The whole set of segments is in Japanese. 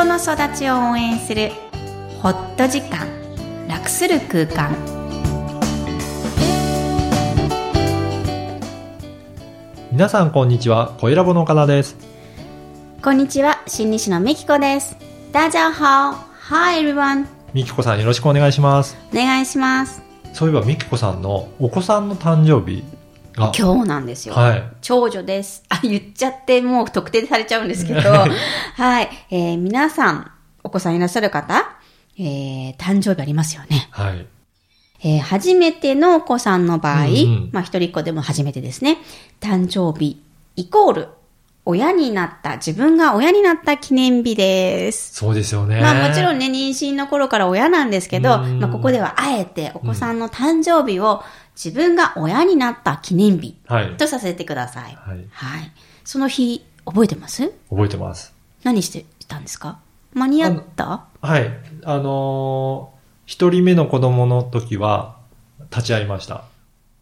人の育ちを応援するホット時間楽する空間。皆さんこんにちは、小ラボの岡田です。こんにちは心理師のみきこです。大家好。Hi everyone みきこさんよろしくお願いします。お願いします。そういえばみきこさんのお子さんの誕生日が、今日なんですよ、はい。長女です。あ、言っちゃってもう特定されちゃうんですけど、はい。えー皆さん、お子さんいらっしゃる方、えー誕生日ありますよね。はい。えー初めてのお子さんの場合、うんうんまあ一人っ子でも初めてですね、誕生日イコール、親になった、自分が親になった記念日です。そうですよね。まあもちろんね、妊娠の頃から親なんですけど、うんまあここではあえてお子さんの誕生日を自分が親になった記念日はい。とさせてください。はい。はい。その日、覚えてます？覚えてます。何してたんですか？間に合った？はい。あのー一人目の子供の時は、立ち会いました。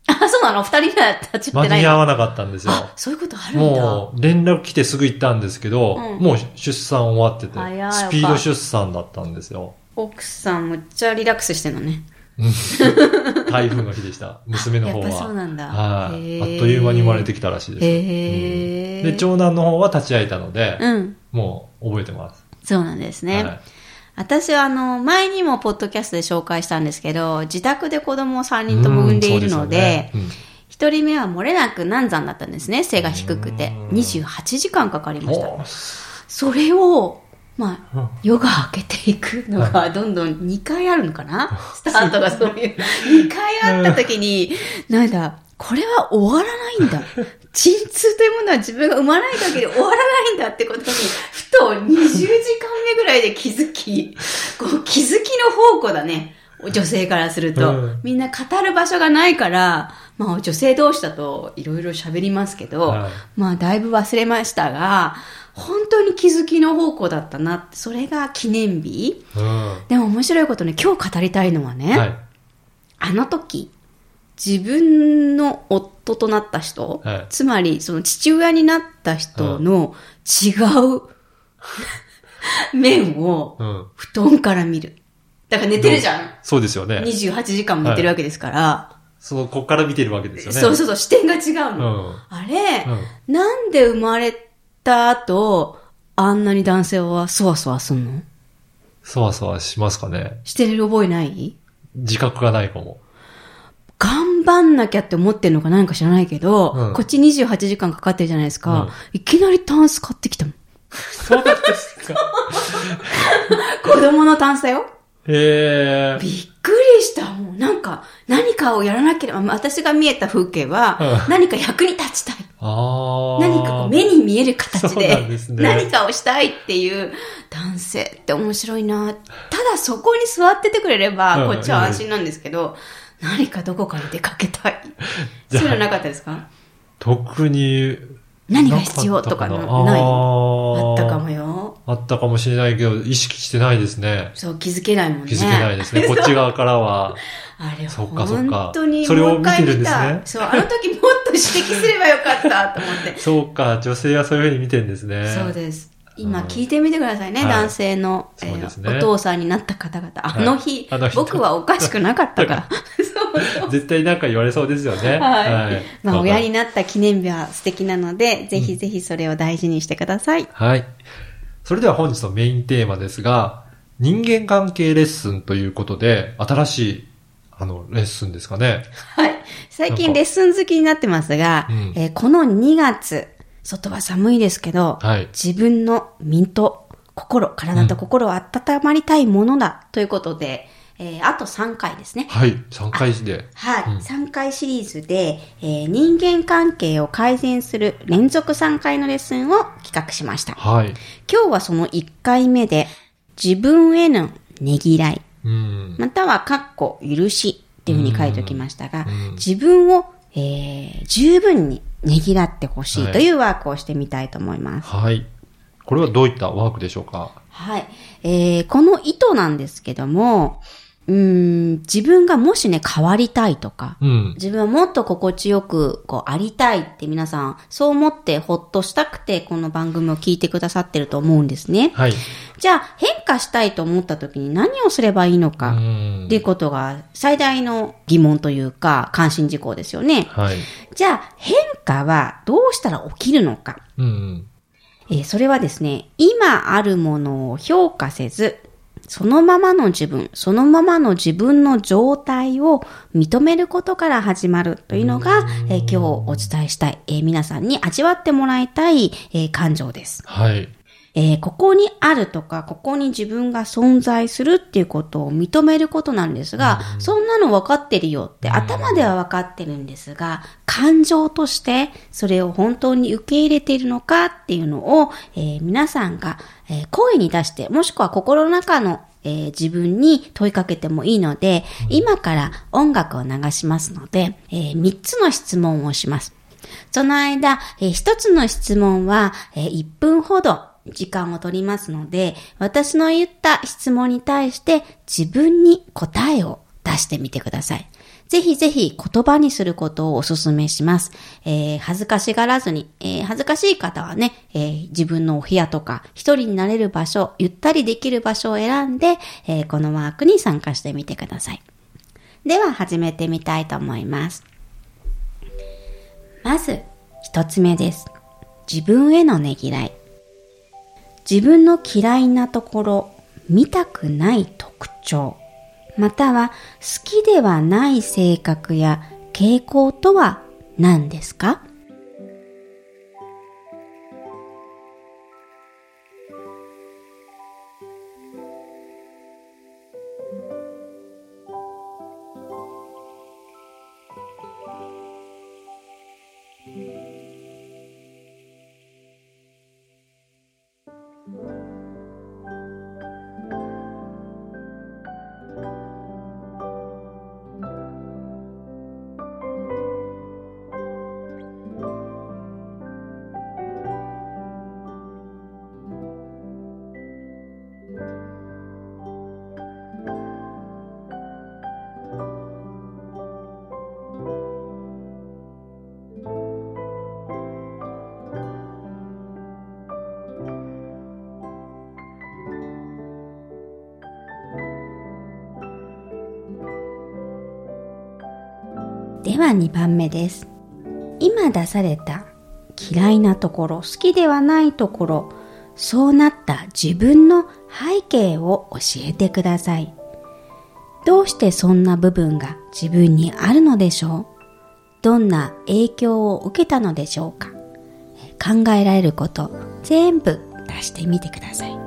あ、そうなの？二人目は立ち会間ってないの？に合わなかったんですよ。あ、そういうことあるんだ。もう、連絡来てすぐ行ったんですけど、うんもう出産終わっててスピード出産だったんですよ。奥さんむっちゃリラックスしてんのね。台風の日でした。娘の方は。そうなんだはい。あっという間に生まれてきたらしいです。へーうんで、長男の方は立ち会えたので、うん。もう覚えてます。そうなんですね。はい私はあの、前にもポッドキャストで紹介したんですけど、自宅で子供を3人とも産んでいるので、一人目は漏れなく難産だったんですね。背が低くて。うん28時間かかりました。おそれを、まあ、うん夜が明けていくのがどんどん2回あるのかな？スタートがそういう。2回あった時に、なんだ、これは終わらないんだ。鎮痛というものは自分が生まない限り終わらないんだってことに、ふと20時間目ぐらいで気づき、こう気づきの宝庫だね。女性からすると。うんみんな語る場所がないから、まあ女性同士だといろいろ喋りますけど、はいまあだいぶ忘れましたが、本当に気づきの方向だったな。それが記念日。うんでも面白いことに今日語りたいのはね、はい。あの時、自分の夫となった人、はいつまりその父親になった人の違う 面をうん。布団から見る。だから寝てるじゃん。そうですよね。28時間も寝てるわけですから、その、こっから見てるわけですよね。そうそうそう、視点が違ううの。ん。あれ、うんなんで生まれた後、あんなに男性はそわそわすんの？そわそわしますかね。してる覚えない？自覚がないかも。頑張んなきゃって思ってんのか？なんか知らないけど、うんこっち28時間かかってるじゃないですか。うんいきなりタンス買ってきたもん。そうですか？子供のタンスだよ。へえ。びっくりした。もうなんか、何かをやらなければ、まあ私が見えた風景は、うん何か役に立ちたい。ああ。何かこう目に見える形で何かをしたいっていう男性って面白いな。ただそこに座っててくれれば、うんこっちは安心なんですけど、何かどこかに出かけたい。そういうのなかったですか？特に。何が必要とかのない？あったかもよ。あったかもしれないけど、意識してないですね。そう、気づけないもんね。気づけないですね。こっち側からは。あれ、そっかそっか本当にそれを見てるんですね。そう、あの時もっと指摘すればよかったと思って。そうか、女性はそういうふうに見てるんですね。そうです。今うん聞いてみてくださいね、はい男性の、えーそうですねお父さんになった方々。あの日、あの日僕はおかしくなかったから。絶対なんか言われそうですよね。はい。まあ、親にななった記念日は素敵なので、ぜひぜひそれを大事にしてください。はい。それでは本日のメインテーマですが、人間関係レッスンということで、新しい、あの、レッスンですかね。はい。最近レッスン好きになってますが、うんえーこの2月、外は寒いですけど、はい。自分の身と心、体と心を温まりたいものだということで、えーあと3回ですね。はい。3回で。はい。うん3回シリーズで、えー人間関係を改善する連続3回のレッスンを企画しました。はい。今日はその1回目で、自分へのねぎらい、うん。または、かっこ、許しっていうふうに書いておきましたが、うん自分を、えー十分にねぎらってほしいというワークをしてみたいと思います。はい。これはどういったワークでしょうか？はい。えーこの意図なんですけども、うーん、自分がもしね、変わりたいとか、うん。自分はもっと心地よく、こう、ありたいって皆さん、そう思ってほっとしたくて、この番組を聞いてくださってると思うんですね。はい。じゃあ変化したいと思った時に何をすればいいのかうんっていうことが最大の疑問というか関心事項ですよね。はい。じゃあ変化はどうしたら起きるのか。うんうん。えーそれはですね、今あるものを評価せず、そのままの自分、そのままの自分の状態を認めることから始まるというのが、えー今日お伝えしたい、えー皆さんに味わってもらいたい、えー感情です。はい。えーここにあるとか、ここに自分が存在するっていうことを認めることなんですが、そんなの分かってるよって頭では分かってるんですが、感情としてそれを本当に受け入れているのかっていうのを、えー皆さんが、え声に出して、もしくは心の中のえー自分に問いかけてもいいので、今から音楽を流しますので、え3つの質問をします。その間、えー一つの質問は、え1分ほど時間を取りますので、私の言った質問に対して自分に答えを出してみてください。ぜひぜひ言葉にすることをお勧めします。えー恥ずかしがらずに、えー恥ずかしい方はね、えー自分のお部屋とか、一人になれる場所、ゆったりできる場所を選んで、えこのワークに参加してみてください。では始めてみたいと思います。まず、一つ目です。自分へのねぎらい。自分の嫌いなところ、見たくない特徴、または好きではない性格や傾向とは何ですか？では2番目です。今出された嫌いなところ、好きではないところ、そうなった自分の背景を教えてください。どうしてそんな部分が自分にあるのでしょう？どんな影響を受けたのでしょうか？考えられること全部出してみてください。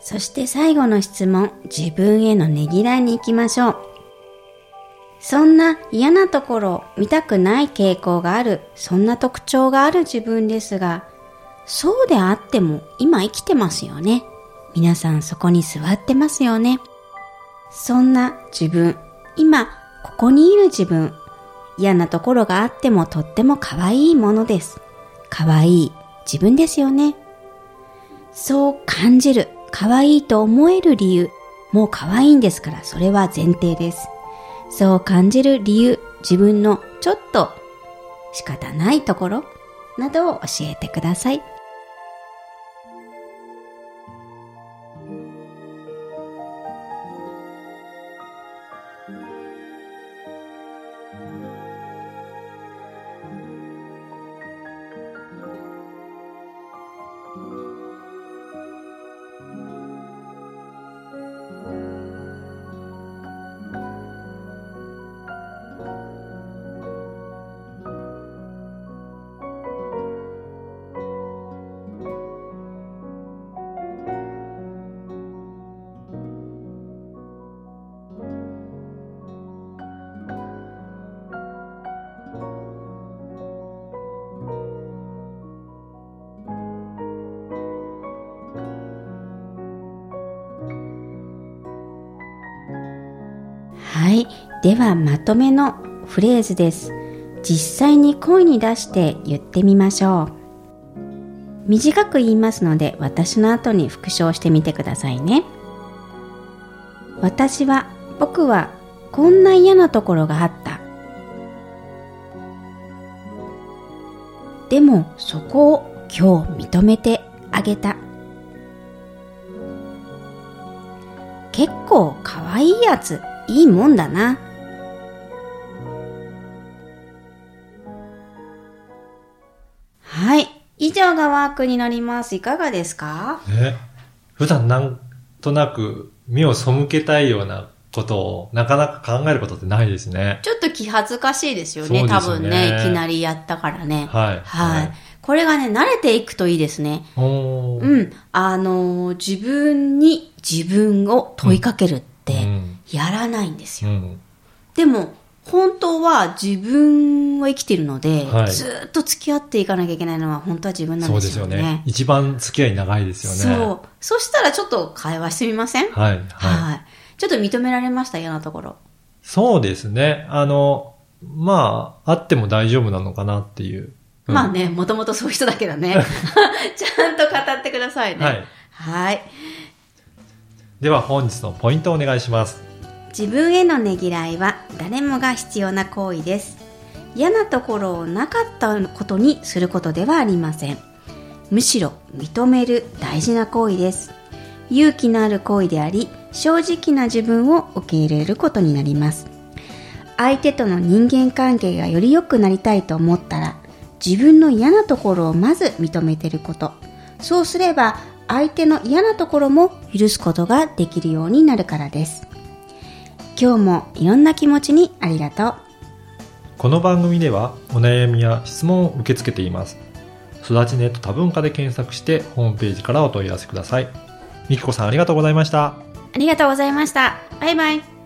そして最後の質問、自分へのねぎらいに行きましょう。そんな嫌なところ、見たくない傾向がある、そんな特徴がある自分ですが、そうであっても今生きてますよね。皆さんそこに座ってますよね。そんな自分、今ここにいる自分、嫌なところがあってもとっても可愛いものです。可愛い自分ですよね。そう感じる、可愛いと思える理由、もう可愛いんですから、それは前提です。そう感じる理由、自分のちょっと仕方ないところなどを教えてください。はいではまとめのフレーズです。実際に声に出して言ってみましょう。短く言いますので私の後に復唱してみてくださいね。私は、僕はこんな嫌なところがあった。でもそこを今日認めてあげた。結構可愛いやつ、いいもんだな。はい。以上がワークになります。いかがですか？ね。普段なんとなく目を背けたいようなことをなかなか考えることってないですね。ちょっと気恥ずかしいですよね。ね多分ね、いきなりやったからね。はい。はい。これがね、慣れていくといいですね。うん。あのー自分に自分を問いかけるってうんやらないんですよ。うん。でも、本当は自分を生きているので、はいずーっと付き合っていかなきゃいけないのは本当は自分なんそうでよね。ですすよね。一番付き合い長いですよね。そう。そしたらちょっと会話してみません？はい。はい。はい。ちょっと認められました？嫌なところ。そうですね。あの、まあ、あっても大丈夫なのかなっていう。うんまあね、もともとそういう人だけどね。ちゃんと語ってくださいね。はい。はい。では本日のポイントをお願いします。自分へのねぎらいは誰もが必要な行為です。嫌なところをなかったことにすることではありません。むしろ認める大事な行為です。勇気のある行為であり、正直な自分を受け入れることになります。相手との人間関係がより良くなりたいと思ったら、自分の嫌なところをまず認めてること。そうすれば、相手の嫌なところも許すことができるようになるからです。今日もいろんな気持ちにありがとう。この番組ではお悩みや質問を受け付けています。育ちネット多文化で検索してホームページからお問い合わせください。みきこさんありがとうございました。ありがとうございました。バイバイ。